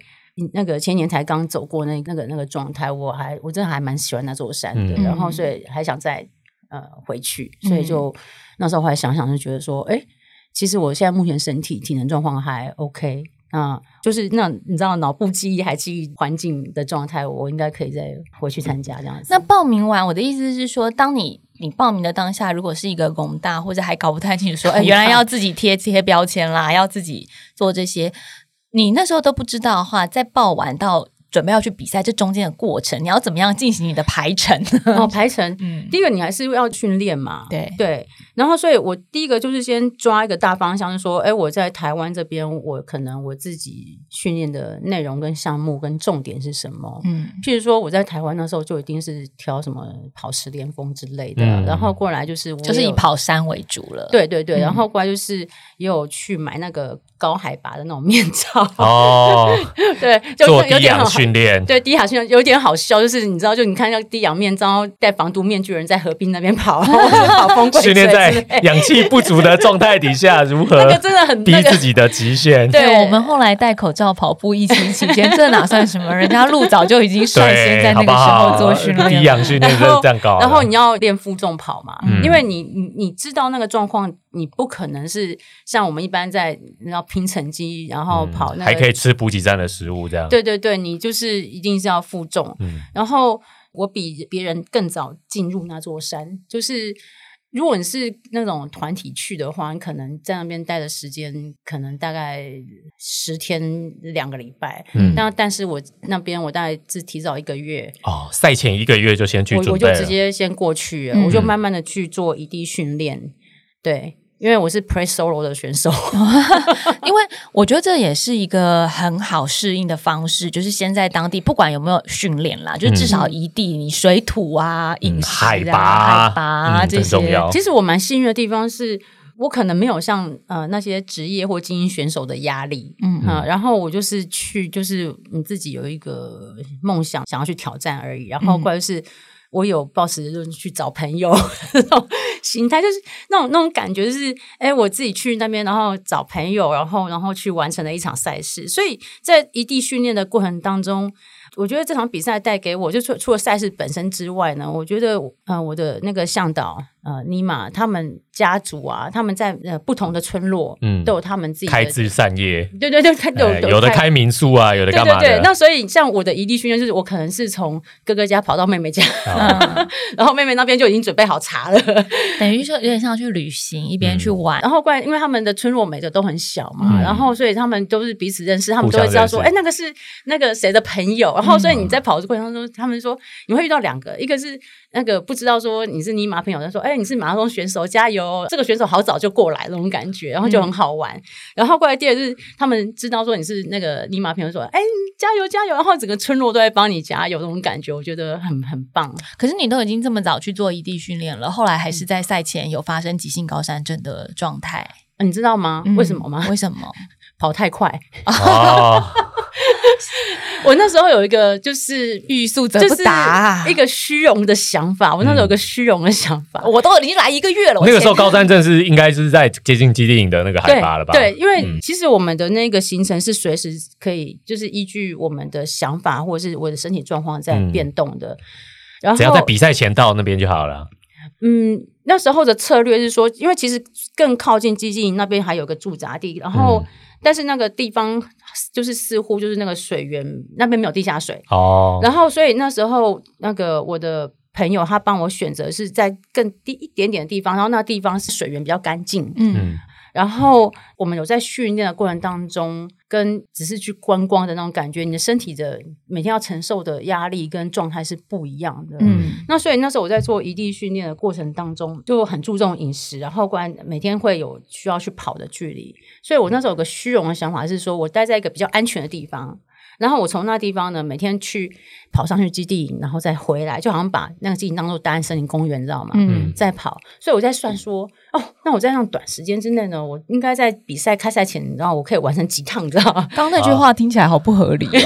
那个前年才刚走过那那个那个状态，我还我真的还蛮喜欢那座山的，嗯然后所以还想再呃回去，所以就、那时候后来想想就觉得说，哎，其实我现在目前身体体能状况还 OK。啊、就是那你知道脑部记忆还记忆环境的状态，我应该可以再回去参加这样子。那报名完，我的意思是说，当你你报名的当下，如果是一个工大或者还搞不太清楚说，哎，原来要自己贴贴标签啦，要自己做这些，你那时候都不知道的话，在报完到。准备要去比赛，这中间的过程，你要怎么样进行你的排程？哦，排程，嗯，第一个你还是要训练嘛，对对。然后，所以我第一个就是先抓一个大方向，是说，哎，我在台湾这边，我可能我自己训练的内容跟项目跟重点是什么？嗯，譬如说我在台湾那时候就一定是挑什么跑十连峰之类的，然后过来就是就是以跑山为主了。对对对，然后过来就是也有去买那个高海拔的那种面罩哦，对，就有点好。训练对低海训练有点好笑，就是你知道，就你看那个低氧面罩戴防毒面具的人在河滨那边跑，跑风鬼训练在氧气不足的状态底下如何？那个真的很逼自己的极限。对我们后来戴口罩跑步，疫情期间这哪算什么？人家路早就已经率先在那个时候做训练，低氧训练就是这样搞。然后你要练负重跑嘛，因为你你你知道那个状况，你不可能是像我们一般在要拼成绩，然后跑那还可以吃补给站的食物这样。对对对，你就是一定是要负重。然后我比别人更早进入那座山，就是如果你是那种团体去的话，你可能在那边待的时间可能大概十天两个礼拜。嗯，那但是我那边我大概是提早一个月哦，赛前一个月就先去准备，我就直接先过去，我就慢慢的去做异地训练。对。因为我是 pre solo 的选手，因为我觉得这也是一个很好适应的方式，就是先在当地，不管有没有训练啦，就至少一地你水土啊、饮食、海拔、海拔这些。其实我蛮幸运的地方是，我可能没有像呃那些职业或精英选手的压力，嗯。啊，然后我就是去，就是你自己有一个梦想，想要去挑战而已，然后或者是。我有抱持就去找朋友 那种心态，就是那种那种感觉，就是哎，我自己去那边，然后找朋友，然后然后去完成了一场赛事。所以在异地训练的过程当中，我觉得这场比赛带给我，就除除了赛事本身之外呢，我觉得呃，我的那个向导呃尼玛他们。家族啊，他们在呃不同的村落，嗯，都有他们自己开枝散叶。对对对，开有有的开民宿啊，有的干嘛的。那所以像我的异地训练，就是我可能是从哥哥家跑到妹妹家，然后妹妹那边就已经准备好茶了，等于说有点像去旅行，一边去玩。然后怪因为他们的村落每个都很小嘛，然后所以他们都是彼此认识，他们都会知道说，哎，那个是那个谁的朋友。然后所以你在跑的过程当中，他们说你会遇到两个，一个是那个不知道说你是尼玛朋友，他说，哎，你是马拉松选手，加油。这个选手好早就过来那种感觉，然后就很好玩。然后过来第二日他们知道说你是那个尼玛朋友，说哎加油加油，然后整个村落都在帮你加油那种感觉，我觉得很很棒。可是你都已经这么早去做异地训练了，后来还是在赛前有发生急性高山症的状态，你知道吗？为什么吗？为什么跑太快？我那时候有一个就是欲速则不达，一个虚荣的想法。我那时候有个虚荣的想法，我都已经来一个月了。那个时候高山镇是应该是在接近基地营的那个海拔了吧？对，因为其实我们的那个行程是随时可以，就是依据我们的想法或者是我的身体状况在变动的。然后只要在比赛前到那边就好了。嗯，那时候的策略是说，因为其实更靠近基金营那边还有个驻扎地，然后。但是那个地方就是似乎就是那个水源那边没有地下水哦，然后所以那时候那个我的朋友他帮我选择是在更低一点点的地方，然后那地方是水源比较干净，嗯。然后我们有在训练的过程当中，跟只是去观光的那种感觉，你的身体的每天要承受的压力跟状态是不一样的。嗯，那所以那时候我在做异地训练的过程当中，就很注重饮食，然后关每天会有需要去跑的距离。所以我那时候有个虚荣的想法是说，我待在一个比较安全的地方。然后我从那地方呢，每天去跑上去基地营，然后再回来，就好像把那个基地当做大安森林公园，你知道吗？嗯，再跑。所以我在算说，哦，那我在那短时间之内呢，我应该在比赛开赛前，然后我可以完成几趟，你知道吗？刚刚那句话听起来好不合理哦。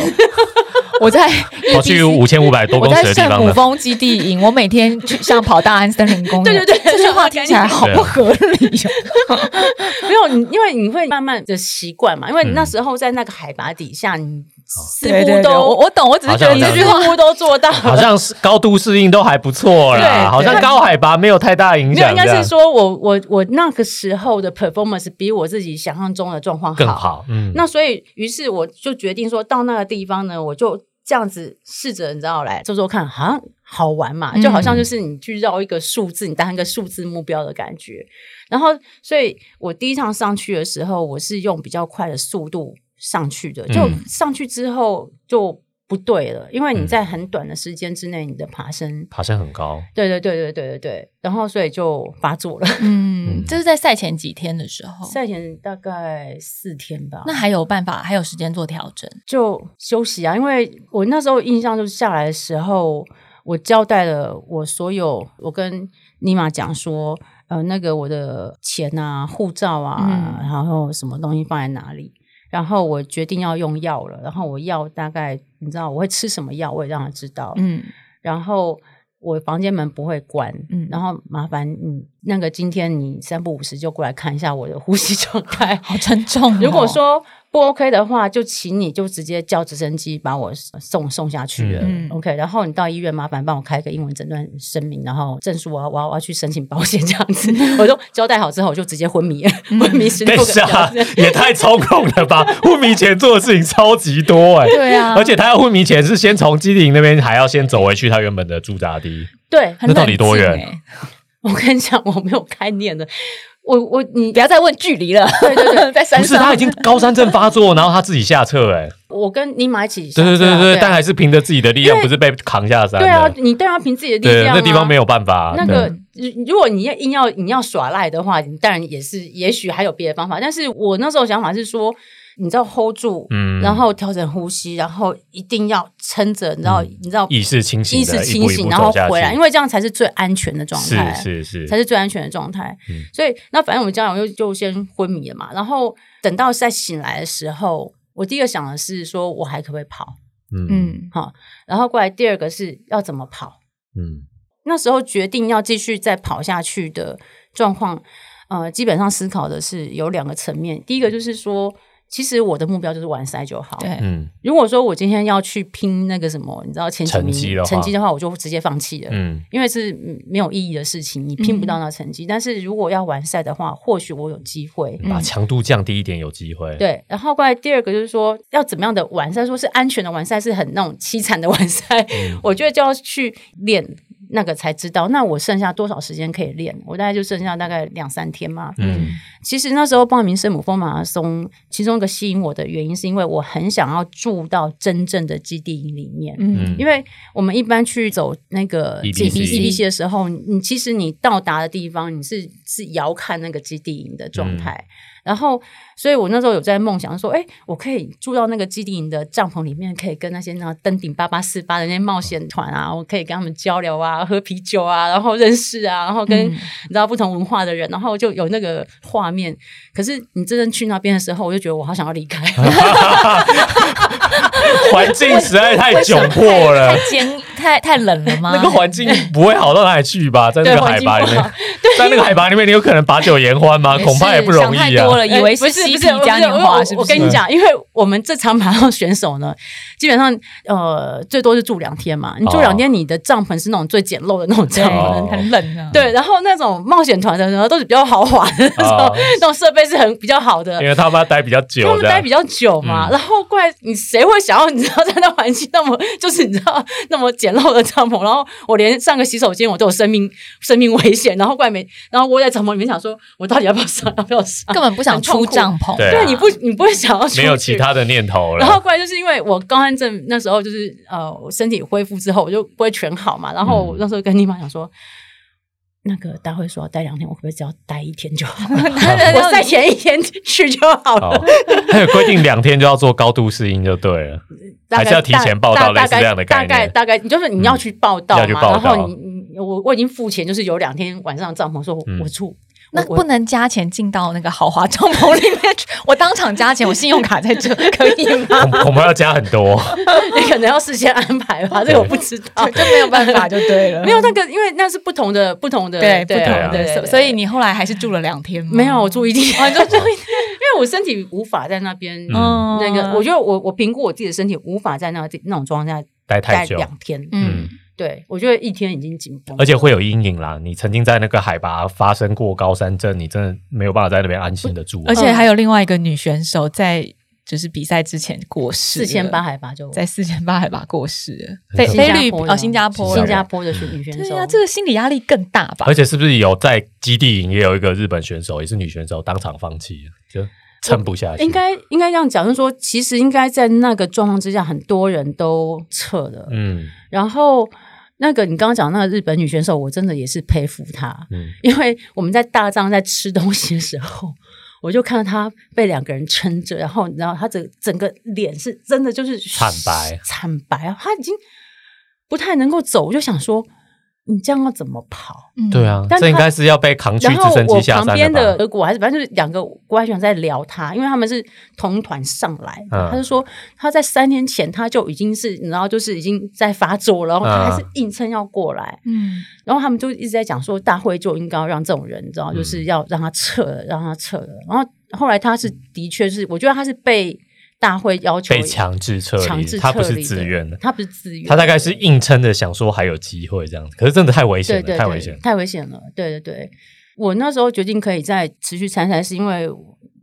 我在跑去五千五百多公里的地方，圣古峰基地营，我每天去像跑大安森林公园。对对对，这句话听起来好不合理。没有，因为你会慢慢的习惯嘛，因为那时候在那个海拔底下，你似乎都我我懂，我只是觉得这句话都做到，好像是高度适应都还不错啦，好像高海拔没有太大影响。应该是说我我我那个时候的 performance 比我自己想象中的状况更好。嗯，那所以于是我就决定说到那个地方呢，我就。这样子试着，你知道来做做看，好像好玩嘛，嗯就好像就是你去绕一个数字，你当一个数字目标的感觉。然后，所以我第一趟上去的时候，我是用比较快的速度上去的，就嗯上去之后就不对了，因为你嗯。在很短的时间之内，你的爬升，爬升很高，对对对对对对对，然后所以就发作了。嗯，这是在赛前几天的时候，赛前大概四天吧，那还有办法，还有时间做调整。就休息啊，因为我那时候印象就是下来的时候，我交代了我所有，我跟尼玛讲说，呃，那个我的钱啊、护照啊，嗯。然后什么东西放在哪里，然后我决定要用药了，然后我药大概你知道我会吃什么药，我也让他知道，嗯。然后我房间门不会关，嗯。然后麻烦你那个今天你三不五时就过来看一下我的呼吸状态，好沉重。哦、如果说不 OK 的话，就请你就直接叫直升机把我送送下去了。嗯 OK，然后你到医院麻烦帮我开个英文诊断声明，然后证书我要我要我要去申请保险这样子，我就交代好之后，我就直接昏迷了，昏迷十等六个小一下时。也太操控了吧！昏迷前做的事情超级多哎、对啊，而且他要昏迷前是先从基地营那边还要先走回去他原本的驻扎地，对，那到底多远我跟你讲，我没有概念的，我我你不要再问距离了。对对对，在山上不是他已经高山症发作，然后他自己下撤哎、我跟尼玛一起对下车啊，对对对，啊但还是凭着自己的力量，不是被扛下山。对啊，你当然凭自己的力，量、啊，那地方没有办法。对那个，如如果你要硬要你要耍赖的话，你当然也是，也许还有别的方法。但是我那时候想法是说，你知道 hold 住，嗯然后调整呼吸，然后一定要撑着，你知道，你知道意识清醒意，识清醒，然后回来，因为这样才是最安全的状态。是是是，才是最安全的状态。嗯所以那反正我们家长就就先昏迷了嘛，然后等到再醒来的时候，我第一个想的是说我还可不可以跑，嗯好，然后过来第二个是要怎么跑。嗯那时候决定要继续再跑下去的状况，呃，基本上思考的是有两个层面。第一个就是说，其实我的目标就是完赛就好。对，嗯如果说我今天要去拼那个什么，你知道前几名成绩的话成绩的话，我就直接放弃了。嗯因为是嗯没有意义的事情，你拼不到那成绩。但是如果要完赛的话，或许我有机会。把强度降低一点，有机会。对，然后过来第二个就是说，要怎么样的完赛？说是安全的完赛，是很那种凄惨的完赛。嗯 我觉得就要去练那个才知道。那我剩下多少时间可以练？我大概就剩下大概两三天嘛。嗯其实那时候报名圣母峰马拉松，其中一个吸引我的原因，是因为我很想要住到真正的基地营里面。嗯因为我们一般去走那个 EBC EBC 的时候，你其实你到达的地方，你是是遥看那个基地营的状态。然后，所以我那时候有在梦想说，哎，我可以住到那个基地营的帐篷里面，可以跟那些那登顶八八四八的那些冒险团啊，我可以跟他们交流啊，喝啤酒啊，然后认识啊，然后跟、嗯你知道不同文化的人，然后就有那个画面。可是你真正去那边的时候，我就觉得我好想要离开。环境实在太窘迫了太，尖太太冷了吗？那个环境不会好到哪里去吧？在那个海拔里面 在那个海拔里面，你有可能把酒言欢吗？恐怕也不容易啊。想太多了，以为是嬉皮嘉年华，是不是？我我跟你讲，因为我们这场马拉松选手呢，基本上呃最多是住两天嘛。你住两天，你的帐篷是那种最简陋的那种帐哦篷。很冷啊。对，然后那种冒险团的呢，都是比较豪华的那种，哦 那种设备是很比较好的因。为他们要待比较久，他们待比较久嘛，嗯然后怪你谁会想要你知道在那环境那么 就是你知道那么简陋的帐篷，然后我连上个洗手间我都有生命生命危险，然后怪没，然后窝在帐篷里面想说，我到底要不要上，要不要上？根本不想出帐篷。对啊，你不你不会想要出没有其他的念头了。然后过来就是因为我高汗症那时候就是呃，我身体恢复之后我就不会全好嘛。然后我那时候跟你妈讲说，那个大会说要待两天，我可不可以只要待一天就好了？我赛前一天去就好了。哦，还有规定两天就要做高度适应就对了。还是要提前报道大类似这样的概大概大概你就是你要去报道嘛，要去报道然后你你我我已经付钱，就是有两天晚上帐篷说我住。那不能加钱进到那个豪华帐篷里面去，我当场加钱，我信用卡在这，可以吗？恐恐怕要加很多。你可能要事先安排吧，这个我不知道。就没有办法，就对了 没有那个，因为那是不同的不同的对不同啊的，所以你后来还是住了两天吗？没有，我住一天，哦，你就住一天。因为我身体无法在那边。嗯那个，我觉得我我评估我自己的身体无法在那地那种状态下待待太久，两天。嗯。嗯，对我觉得一天已经紧绷，而且会有阴影啦。你曾经在那个海拔发生过高山症，你真的没有办法在那边安心的住。而且还有另外一个女选手在就是比赛之前过世，四千八海拔就在四千八海拔过世了，菲菲律新加坡的。哦新加坡新的加坡的女选手，对啊，这个心理压力更大吧。而？且是不是有在基地营也有一个日本选手，也是女选手，当场放弃了，就撑不下去。应该应该这样讲，就是说，其实应该在那个状况之下，很多人都撤了。嗯然后那个你刚刚讲那个日本女选手，我真的也是佩服她，嗯，因为我们在大帐在吃东西的时候。我就看到她被两个人撑着，然后你知道她整整个脸是真的就是惨白惨白啊，她已经不太能够走。我就想说，你这样要怎么跑？嗯。对，啊，但他这应该是要被扛去然后直升机下我旁边的德国还是反正就是两个国外选手在聊他，因为他们是同团上来，嗯。他就说他在三天前他就已经是，然后就是已经在发作了，然后他还是硬撑要过来，嗯。然后他们就一直在讲说大会就应该要让这种人，你知道，嗯就是要让他撤了，让他撤了。然后后来他是的确是，我觉得他是被大会要求被强制撤离，强制他不是自愿的，他不是自愿，他大概是硬撑着想说还有机会这样子，可是真的太危险了，对对对太危险了。太危险了。对对对，我那时候决定可以再持续参赛，是因为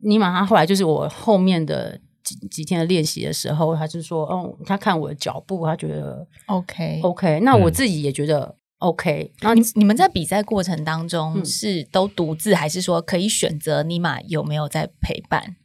尼玛他后来就是我后面的几几天的练习的时候，他就说，哦，他看我的脚步，他觉得，OK。OK，那我嗯自己也觉得 OK，然后你你们在比赛过程当中嗯是都独自，还是说可以选择尼玛有没有在陪伴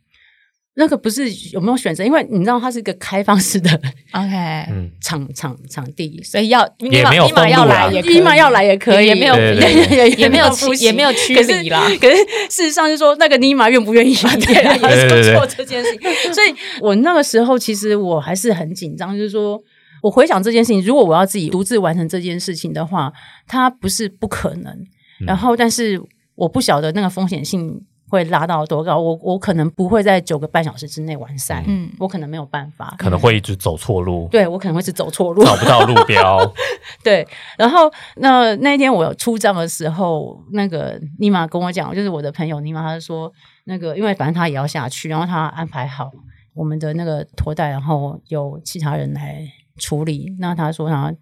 那个不是有没有选择，因为你知道它是一个开放式的？OK，嗯，场场场地。所以要尼也没有玛尼玛要封路啦来也可以尼玛要来也可以，也没有对对对也也没有也没有驱可是离啦可是事实上是说，那个尼玛愿不愿意对啊，是做这件事情。所以我那个时候其实我还是很紧张，就是说我回想这件事情，如果我要自己独自完成这件事情的话，它不是不可能。嗯然后，但是我不晓得那个风险性会拉到多高，我我可能不会在九个半小时之内完赛，嗯我可能没有办法，可能会一直走错路，对我可能会是走错路，找不到路标。对，然后那那一天我出账的时候，那个尼玛跟我讲，就是我的朋友尼玛，他就说那个，因为反正他也要下去，然后他安排好我们的那个拖带，然后有其他人来处理。那他说他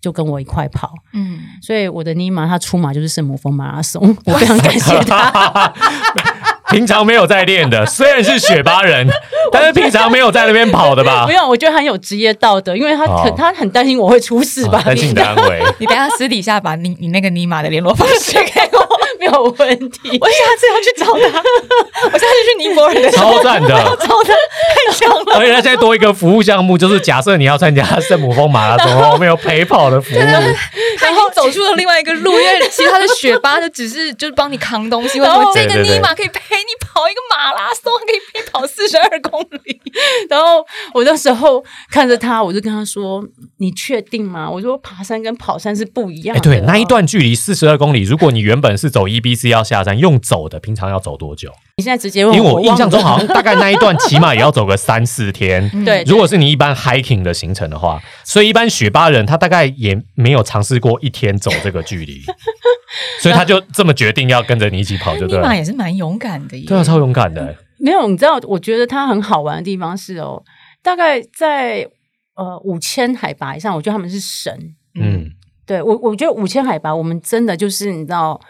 就跟我一块跑，嗯，所以我的尼玛他出马就是圣母峰马拉松，我非常感谢他。平常没有在练的，虽然是雪巴人，但是平常没有在那边跑的吧？不用，我觉得他很有职业道德，因为他很、哦他很担心我会出事吧，哦担心你的安危。你等下私底下把你你那个尼玛的联络方式给我，没有问题。我下次要去找他，我下次去尼泊尔的时候。超赞的，找他，太强了。而且他现在多一个服务项目，就是假设你要参加圣母峰马拉松，我们有陪跑的服务。他已经走出了另外一个路，因为其他的雪巴就只是就是帮你扛东西，为什么这个尼玛可以陪你跑一个马拉松，可以跑四十二公里？然后我那时候看着他，我就跟他说：“你确定吗？”我说：“爬山跟跑山是不一样哎，的。”对，那一段距离四十二公里，如果你原本是走 EBC 要下山，用走的，平常要走多久？你现在直接问因为我，印象中好像大概那一段起码也要走个三四天。对，如果是你一般 hiking 的行程的话，所以一般雪巴人他大概也没有尝试过一天走这个距离，所以他就这么决定要跟着你一起跑，对了。玛也是蛮勇敢的耶。对啊，超勇敢的。没有，你知道，我觉得他很好玩的地方是哦，大概在呃五千海拔以上，我觉得他们是神。嗯，对我，我觉得五千海拔，我们真的就是你知道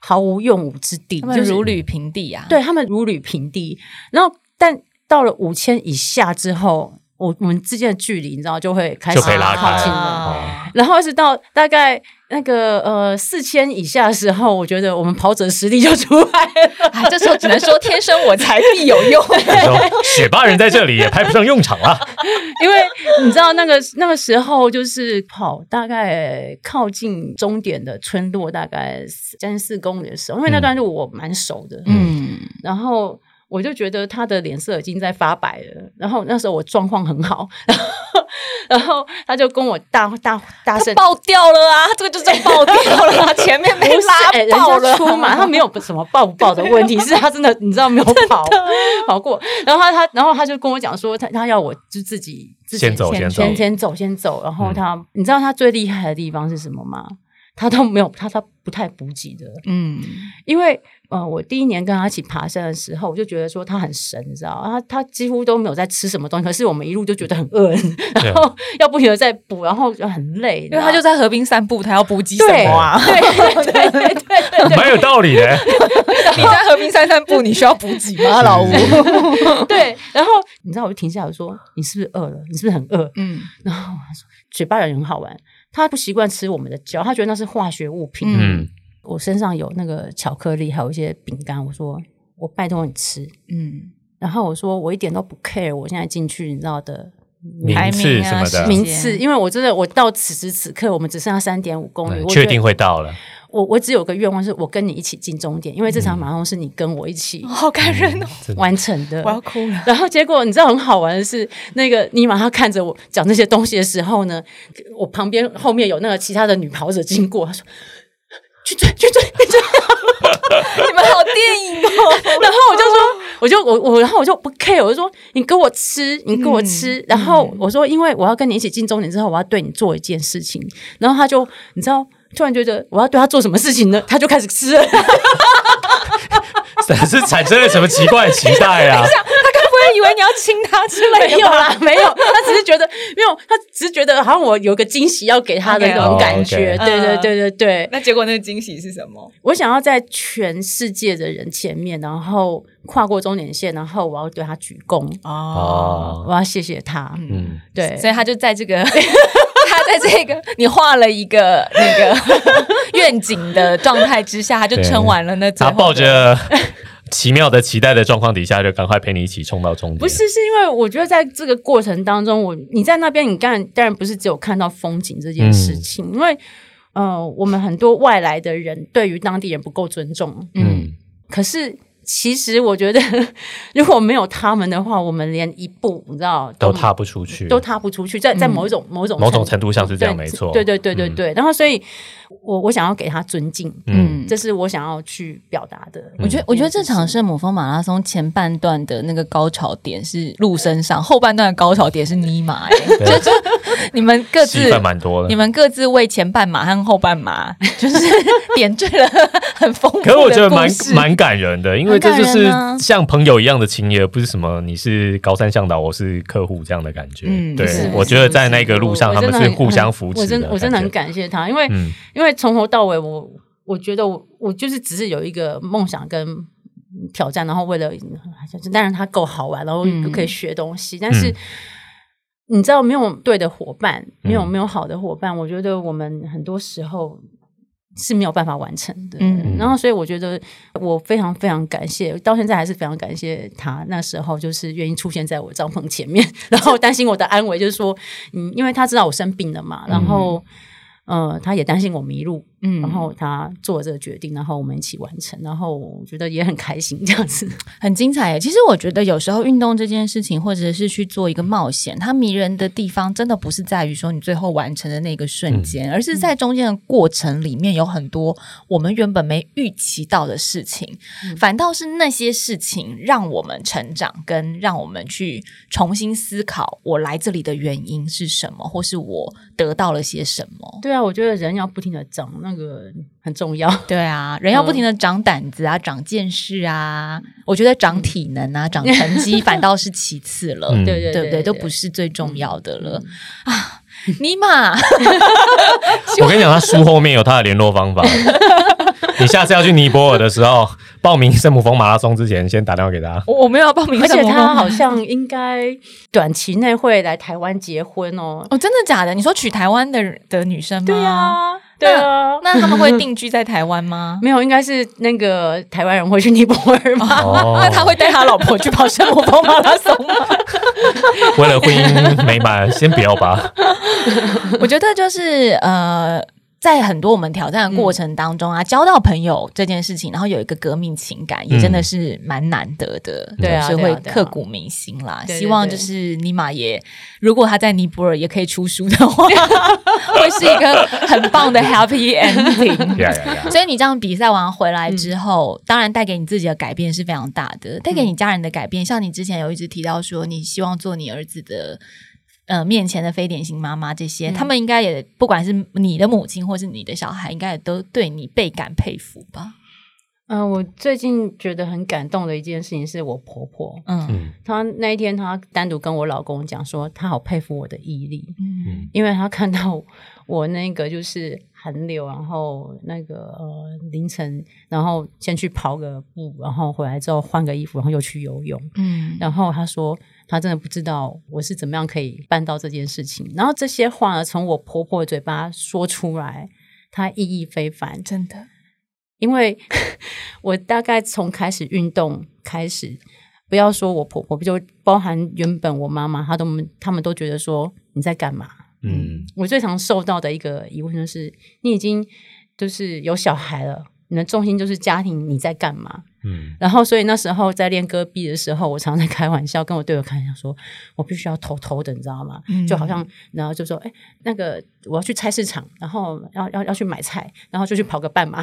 毫无用武之地，就是如履平地啊。对他们如履平地。然后，但到了五千以下之后，我我们之间的距离，你知道就会开始就可以拉开靠近了。哦然后是到大概那个呃四千以下的时候，我觉得我们跑者实力就出来了。哎，这时候只能说天生我材必有用。雪巴人在这里也派不上用场了。因为你知道那个那个时候就是跑大概靠近终点的村落，大概将近四公里的时候，因为那段路我蛮熟的，嗯，然后我就觉得他的脸色已经在发白了，然后那时候我状况很好，然后然后他就跟我大大大声。爆掉了啊！这个就是爆掉了啊，前面被不是，哎、拉爆了。人家出马，他没有什么爆不爆的问题，是他真的，你知道没有 跑跑过。然后他他，然后他就跟我讲说，他他要我就自己自己先走先走先先走先走。然后嗯他，你知道他最厉害的地方是什么吗？他都没有，他他不太补给的，嗯，因为呃，我第一年跟他一起爬山的时候，我就觉得说他很神，你知道，他他几乎都没有在吃什么东西，可是我们一路就觉得很饿，然后要不停的在补，然后就很累，因为他就在河边散步，他要补给什对么啊？对对对对对蛮有道理的。你在河边散散步，你需要补给吗，老吴？对，然后你知道，我就停下来说：“你是不是饿了？你是不是很饿？”嗯然后他说：“嘴巴人很好玩，他不习惯吃我们的胶，他觉得那是化学物品。嗯，我身上有那个巧克力，还有一些饼干，我说我拜托你吃。嗯，然后我说我一点都不 care，我现在进去，你知道的。名排次名啊什么的，名次，因为我真的，我到此时此刻，我们只剩下三点五公里，我嗯确定会到了。我我只有个愿望，是我跟你一起进终点，因为这场马拉松是你跟我一起好感人哦，完成的。我要哭了。然后结果你知道很好玩的是，那个你马上看着我讲这些东西的时候呢，我旁边后面有那个其他的女跑者经过，她说。去追去追去追！你们好电影哦，然后我就说，我就我我，然后我就不 care，我就说你给我吃，你给我吃。然后我说，因为我要跟你一起进终点之后，我要对你做一件事情。然后他就你知道，突然觉得我要对他做什么事情呢？他就开始吃了。是产生了什么奇怪的期待啊？以为你要亲他之类的？没有啦，没有，他只是觉得没有，他只是觉得好像我有个惊喜要给他的那种感觉。对对对对对，那结果那个惊喜是什么？我想要在全世界的人前面，然后跨过终点线，然后我要对他鞠躬，哦，我要谢谢他。嗯，对，所以他就在这个，他在这个你画了一个那个 愿景的状态之下，他就撑完了那最他抱着奇妙的期待的状况底下，就赶快陪你一起冲到终点。不是，是因为我觉得在这个过程当中，我你在那边，你当然当然不是只有看到风景这件事情，因为呃，我们很多外来的人对于当地人不够尊重，嗯，可是其实我觉得 如果没有他们的话，我们连一步你知道都踏不出去，都踏不出去，在在某一种、某一种某种程度上是这样，没错。对对对对对。然后，所以我我想要给他尊敬，嗯，这是我想要去表达的。我觉得，我觉得这场圣母峰马拉松前半段的那个高潮点是鹿身上，后半段的高潮点是尼玛、欸，就就你们各自蛮多的。你。们各自为前半马和后半马 就是点缀了很丰富的可是我觉得蛮蛮感人的，因为这就是像朋友一样的情谊，而不是什么你是高山向导，我是客户这样的感觉。对嗯对，我觉得在那个路上，他们是互相扶持我真的我真的很感感谢他，因为、嗯因为从头到尾我我觉得我我就是只是有一个梦想跟挑战，然后为了当然它够好玩，然后嗯可以学东西，但是嗯。你知道，没有对的伙伴，没有嗯没有好的伙伴，我觉得我们很多时候是没有办法完成的。嗯然后，所以我觉得我非常非常感谢，到现在还是非常感谢他那时候就是愿意出现在我帐篷前面，然后担心我的安危，就是说，嗯，因为他知道我生病了嘛，然后。呃，他也担心我迷路，嗯然后他做了这个决定，然后我们一起完成，然后我觉得也很开心这样子。很精彩。其实我觉得有时候运动这件事情，或者是去做一个冒险，它迷人的地方，真的不是在于说你最后完成的那个瞬间，而是在中间的过程里面有很多我们原本没预期到的事情，反倒是那些事情让我们成长，跟让我们去重新思考我来这里的原因是什么，或是我得到了些什么。对啊，我觉得人要不停的长，那个很重要。对啊，人要不停的长胆子啊，长见识啊，我觉得长体能啊，长成绩反倒是其次了，嗯 对对对不对？对，都不是最重要的了、啊！尼玛，我跟你讲，他书后面有他的联络方法。你下次要去尼泊尔的时候，报名圣母峰马拉松之前，先打电话给他。我我没有要报名而且他好像应该短期内会来台湾结婚哦。哦，真的假的？你说娶台湾的的女生吗？对啊，对啊，那他们会定居在台湾吗？没有，应该是那个台湾人会去尼泊尔吗？哦那他会带他老婆去跑圣母峰马拉松吗？为了婚姻美满，先不要吧。我觉得就是呃。在很多我们挑战的过程当中啊，交到朋友这件事情，然后有一个革命情感，也真的是蛮难得的，对啊是会刻骨铭心啦。希望就是尼玛也，如果他在尼泊尔也可以出书的话，会是一个很棒的 happy ending。所以你这样比赛完回来之后，当然带给你自己的改变是非常大的，带给你家人的改变，像你之前有一直提到说，你希望做你儿子的。呃面前的非典型妈妈这些，嗯。他们应该也不管是你的母亲或是你的小孩，应该也都对你倍感佩服吧？嗯、我最近觉得很感动的一件事情是我婆婆，嗯。嗯。她那一天她单独跟我老公讲说，她好佩服我的毅力，嗯。因为她看到我那个就是寒流，然后那个呃凌晨，然后先去跑个步，然后回来之后换个衣服，然后又去游泳，嗯。然后他说他真的不知道我是怎么样可以办到这件事情，然后这些话呢从我婆婆的嘴巴说出来，它意义非凡，真的，因为 我大概从开始运动开始，不要说我婆婆，就包含原本我妈妈，她都他们都觉得说你在干嘛？嗯我最常受到的一个疑问就是，你已经就是有小孩了，你的重心就是家庭，你在干嘛？嗯。然后，所以那时候在练戈壁的时候，我常常在开玩笑，跟我队友开玩笑说，我必须要偷偷的，你知道吗？嗯。就好像，然后就说，哎，那个我要去菜市场，然后要要要去买菜，然后就去跑个半马，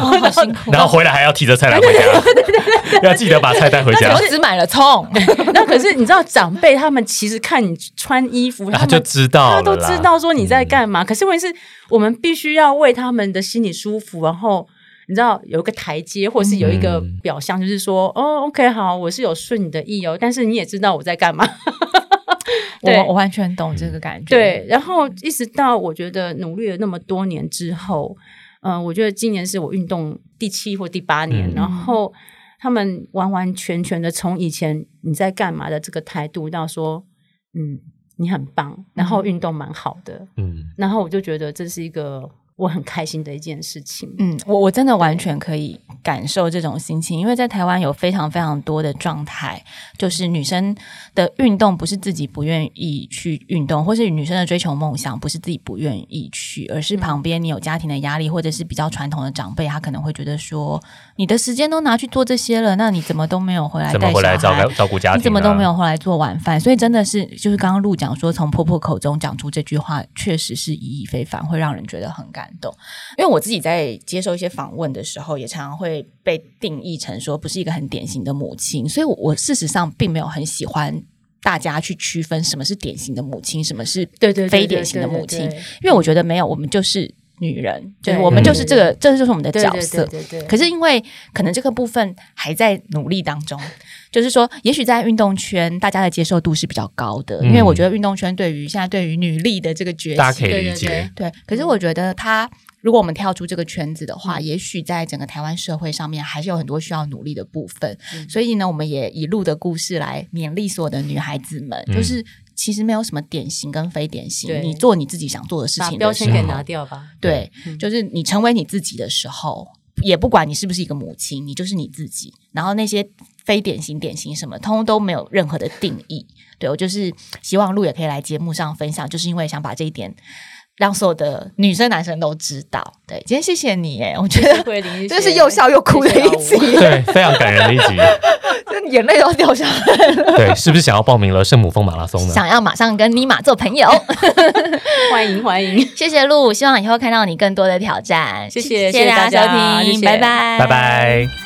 哦，好 辛苦。然后回来还要提着菜篮回家，要记得把菜带回家。我，只买了葱，那可是你知道，长辈他们其实看你穿衣服，他们就知道他都知道说你在干嘛。可是问题是我们必须要为他们的心里舒服，然后你知道有一个台阶，或是有一个嗯。表象，就是说，哦，OK，好，我是有顺你的意哦，但是你也知道我在干嘛。对我我完全懂这个感觉。对，然后一直到我觉得努力了那么多年之后，嗯、我觉得今年是我运动第七或第八年，嗯。然后他们完完全全的从以前你在干嘛的这个态度到说，嗯，你很棒，然后运动蛮好的，嗯。然后我就觉得这是一个我很开心的一件事情。嗯，我我真的完全可以感受这种心情，因为在台湾有非常非常多的状态，就是女生的运动不是自己不愿意去运动，或是女生的追求梦想不是自己不愿意去，而是旁边你有家庭的压力，或者是比较传统的长辈，他可能会觉得说，你的时间都拿去做这些了，那你怎么都没有回来带小孩回来照顾？照顾家庭？啊你怎么都没有？回来做晚饭，所以真的是就是刚刚陆讲说，从婆婆口中讲出这句话，确实是意义非凡，会让人觉得很感动。因为我自己在接受一些访问的时候，也常常会被定义成说不是一个很典型的母亲，所以我我事实上并没有很喜欢大家去区分什么是典型的母亲，什么是对对对非典型的母亲，因为我觉得没有，我们就是女人，就是对我们就是这个，这就是我们的角色。对对对，可是因为可能这个部分还在努力当中，就是说，也许在运动圈大家的接受度是比较高的，嗯。因为我觉得运动圈对于现在对于女力的这个崛大家可起，以理解。对可是我觉得它。如果我们跳出这个圈子的嗯。话，也许在整个台湾社会上面还是有很多需要努力的部分。嗯。所以呢，我们也一路的故事来勉励所有的女孩子们，嗯。就是其实没有什么典型跟非典型，你做你自己想做的事情的时标签给拿掉吧。对，嗯就是你成为你自己的时候，也不管你是不是一个母亲，你就是你自己。然后那些非典型、典型什么，通通都没有任何的定义。对我就是希望路也可以来节目上分享，就是因为想把这一点让所有的女生、男生都知道。对，今天谢谢你，哎，我觉得真是又笑又哭的一集，对，非常感人的一集。真眼泪都要掉下来了。对，是不是想要报名了圣母峰马拉松呢？想要马上跟尼玛做朋友，欢迎欢迎，谢谢露，希望以后看到你更多的挑战。谢谢谢大家谢谢大家收听，谢谢拜拜，拜拜。